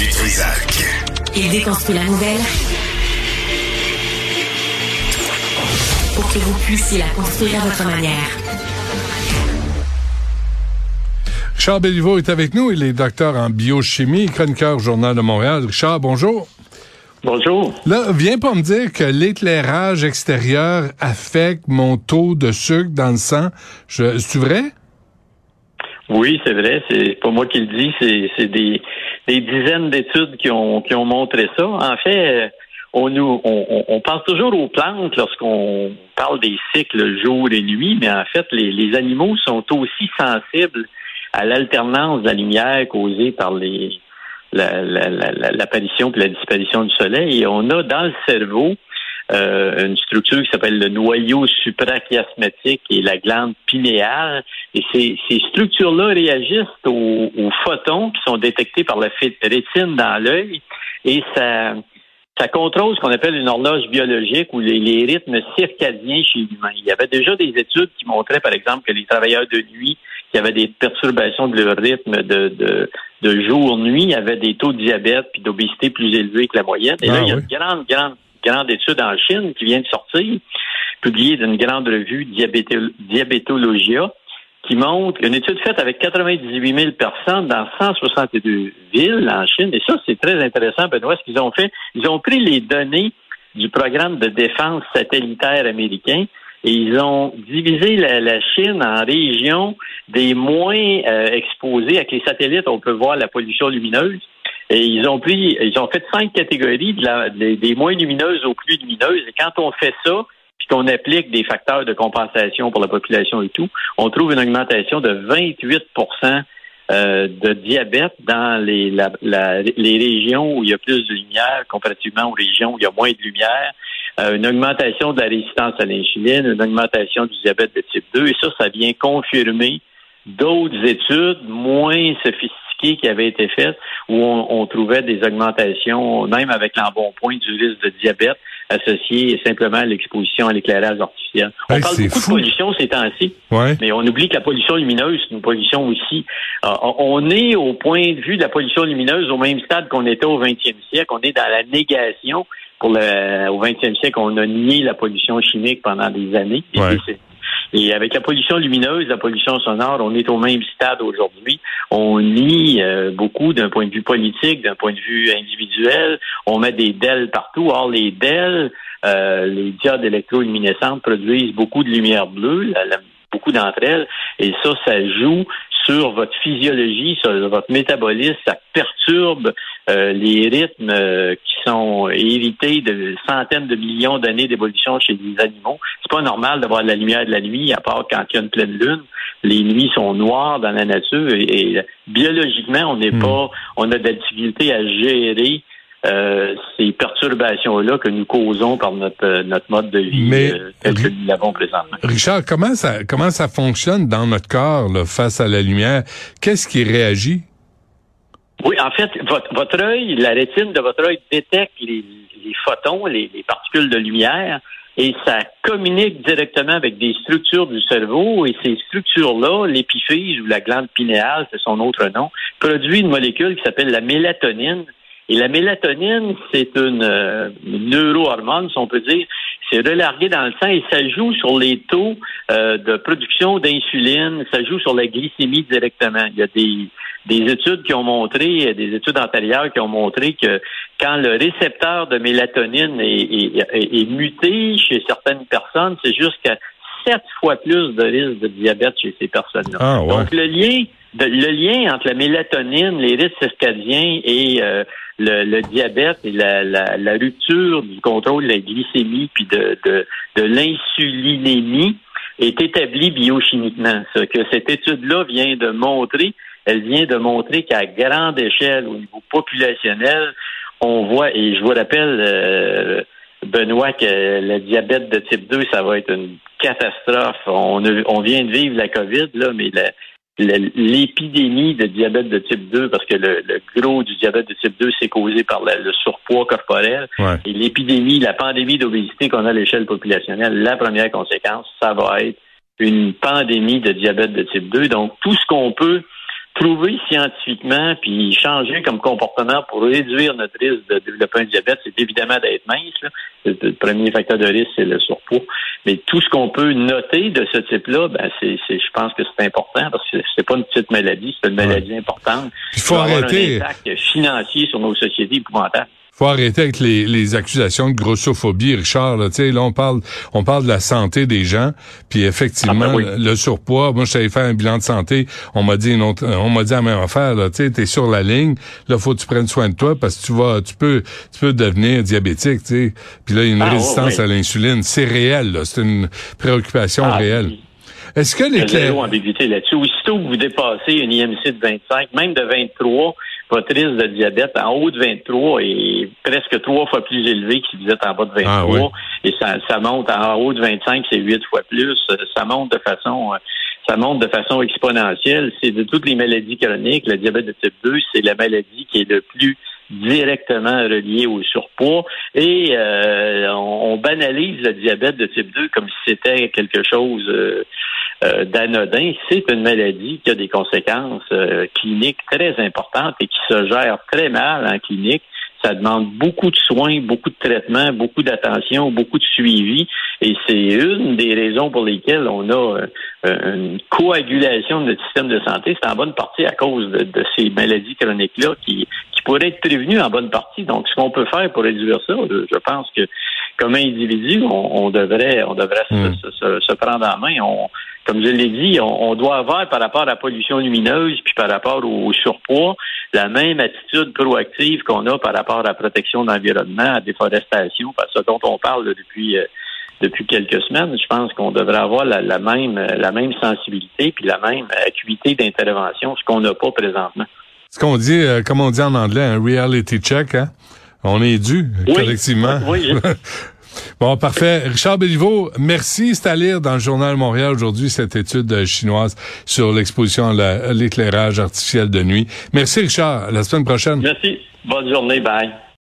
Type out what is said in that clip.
du Trisac. Il déconstruit la nouvelle pour que vous puissiez la construire à votre manière. Richard Béliveau est avec nous. Il est docteur en biochimie, chroniqueur au Journal de Montréal. Richard, bonjour. Bonjour. Là, viens pas me dire que l'éclairage extérieur affecte mon taux de sucre dans le sang. C'est vrai? Oui, c'est vrai. C'est pas moi qui le dis. C'est des, des, dizaines d'études qui ont, qui ont montré ça. En fait, on, nous, on, on pense toujours aux plantes lorsqu'on parle des cycles jour et nuit, mais en fait, les, les animaux sont aussi sensibles à l'alternance de la lumière causée par les l'apparition la, la, et la disparition du soleil. Et on a dans le cerveau euh, une structure qui s'appelle le noyau suprachiasmatique et la glande pinéale. Et ces, ces structures-là réagissent aux, aux, photons qui sont détectés par la rétine dans l'œil et ça, ça contrôle ce qu'on appelle une horloge biologique ou les, les rythmes circadiens chez l'humain. Il y avait déjà des études qui montraient, par exemple, que les travailleurs de nuit qui avaient des perturbations de leur rythme de, de, de jour-nuit avaient des taux de diabète puis d'obésité plus élevés que la moyenne. Et là, ah il y a une grande, grande, grande étude en Chine qui vient de sortir, publiée d'une grande revue Diabétologia, qui montre une étude faite avec 98 000 personnes dans 162 villes en Chine. Et ça, c'est très intéressant, Benoît, ce qu'ils ont fait. Ils ont pris les données du programme de défense satellitaire américain et ils ont divisé la, Chine en régions des moins euh, exposées. Avec les satellites, on peut voir la pollution lumineuse. Et ils ont pris, ils ont fait cinq catégories des, moins lumineuses aux plus lumineuses. Et quand on fait ça, puis qu'on applique des facteurs de compensation pour la population et tout, on trouve une augmentation de 28% euh, de diabète dans les, les régions où il y a plus de lumière comparativement aux régions où il y a moins de lumière. Euh, une augmentation de la résistance à l'insuline, une augmentation du diabète de type 2, et ça, ça vient confirmer d'autres études moins sophistiquées qui avaient été faites où on, trouvait des augmentations, même avec l'embonpoint du risque de diabète associé simplement à l'exposition à l'éclairage artificiel. On parle beaucoup de pollution ces temps-ci, mais on oublie que la pollution lumineuse, c'est une pollution aussi. Euh, on est au point de vue de la pollution lumineuse au même stade qu'on était au 20e siècle. On est dans la négation pour le, au 20e siècle, on a nié la pollution chimique pendant des années. Et, avec la pollution lumineuse, la pollution sonore, on est au même stade aujourd'hui. On nie euh, beaucoup d'un point de vue politique, d'un point de vue individuel. On met des DEL partout. Or, les DEL, euh, les diodes électroluminescentes, produisent beaucoup de lumière bleue, beaucoup d'entre elles. Et ça, ça joue sur votre physiologie, sur votre métabolisme, ça perturbe euh, les rythmes euh, qui sont hérités de centaines de millions d'années d'évolution chez les animaux. C'est pas normal d'avoir de la lumière de la nuit, à part quand il y a une pleine lune. Les nuits sont noires dans la nature et, biologiquement, on n'est hmm. pas, on a de la difficulté à gérer euh, ces perturbations-là que nous causons par notre, notre mode de vie tel que nous l'avons présentement. Richard, comment ça, comment ça fonctionne dans notre corps face à la lumière? Qu'est-ce qui réagit? Oui, en fait, votre, votre œil, la rétine de votre œil détecte les, les photons, les, les, particules de lumière, et ça communique directement avec des structures du cerveau, et ces structures-là, l'épiphyse ou la glande pinéale, c'est son autre nom, produit une molécule qui s'appelle la mélatonine. Et la mélatonine, c'est une, euh, neurohormone, si on peut dire. C'est relargué dans le sang et ça joue sur les taux euh, de production d'insuline, ça joue sur la glycémie directement. Il y a des des études qui ont montré, des études antérieures qui ont montré que quand le récepteur de mélatonine est, muté chez certaines personnes, c'est jusqu'à sept fois plus de risque de diabète chez ces personnes-là. Ah, Donc le lien, le lien entre la mélatonine, les risques circadiens et euh, le, diabète et la, rupture du contrôle de la glycémie puis de, l'insulinémie est établi biochimiquement. Ce que cette étude-là vient de montrer, elle vient de montrer qu'à grande échelle, au niveau populationnel, on voit, et je vous rappelle, euh, Benoît, que le diabète de type 2, ça va être une catastrophe. On, on vient de vivre la COVID, là, mais l'épidémie de diabète de type 2, parce que le, gros du diabète de type 2, c'est causé par le surpoids corporel. Et l'épidémie, la pandémie d'obésité qu'on a à l'échelle populationnelle, la première conséquence, ça va être une pandémie de diabète de type 2. Donc, tout ce qu'on peut prouvé scientifiquement, puis changer comme comportement pour réduire notre risque de développer un diabète, c'est évidemment d'être mince. Là. Le premier facteur de risque, c'est le surpoids. Mais tout ce qu'on peut noter de ce type-là, ben c'est, je pense que c'est important parce que c'est pas une petite maladie, c'est une maladie importante. Il faut arrêter. un impact financier sur nos sociétés épouvantables faut arrêter avec les, les accusations de grossophobie, Richard. Là, là, on parle, on parle de la santé des gens, puis effectivement, ah, ben le, surpoids. Moi, je savais faire un bilan de santé. On m'a dit une autre, on m'a dit la même affaire. Tu sais, t'es sur la ligne. Là, faut que tu prennes soin de toi parce que tu vas, tu peux, tu peux devenir diabétique. Tu sais. Puis là, il y a une ah, résistance à l'insuline. C'est réel. C'est une préoccupation ah, réelle. Est-ce que les zéro ambiguïté là-dessus. Aussitôt que vous dépassez une IMC de 25, même de 23, de diabète en haut de 23 est presque trois fois plus élevé que si vous êtes en bas de 23. Ah Et ça, ça monte en haut de 25, c'est huit fois plus. Ça monte de façon ça monte de façon exponentielle. C'est de toutes les maladies chroniques, le diabète de type 2, c'est la maladie qui est le plus directement relié au surpoids et euh, on, banalise le diabète de type 2 comme si c'était quelque chose euh, euh, d'anodin. C'est une maladie qui a des conséquences cliniques très importantes et qui se gère très mal en clinique. Ça demande beaucoup de soins, beaucoup de traitements, beaucoup d'attention, beaucoup de suivi. Et c'est une des raisons pour lesquelles on a une coagulation de notre système de santé. C'est en bonne partie à cause de, de ces maladies chroniques-là qui, pourrait être prévenu en bonne partie. Donc, ce qu'on peut faire pour réduire ça, je, pense que comme individu, on, devrait, on devrait hmm. se, prendre en main. On, comme je l'ai dit, on, doit avoir par rapport à la pollution lumineuse puis par rapport au, surpoids la même attitude proactive qu'on a par rapport à la protection de l'environnement, à la déforestation, parce ce dont on parle depuis euh, depuis quelques semaines. Je pense qu'on devrait avoir la, la, même la même sensibilité puis la même acuité d'intervention, ce qu'on n'a pas présentement. Ce qu'on dit, euh, comme on dit en anglais, un reality check, hein? On est dû, collectivement. Oui. bon, parfait. Richard Béliveau, merci. C'est à lire dans le Journal Montréal aujourd'hui, cette étude chinoise sur l'exposition à l'éclairage artificiel de nuit. Merci, Richard. À la semaine prochaine. Merci. Bonne journée. Bye.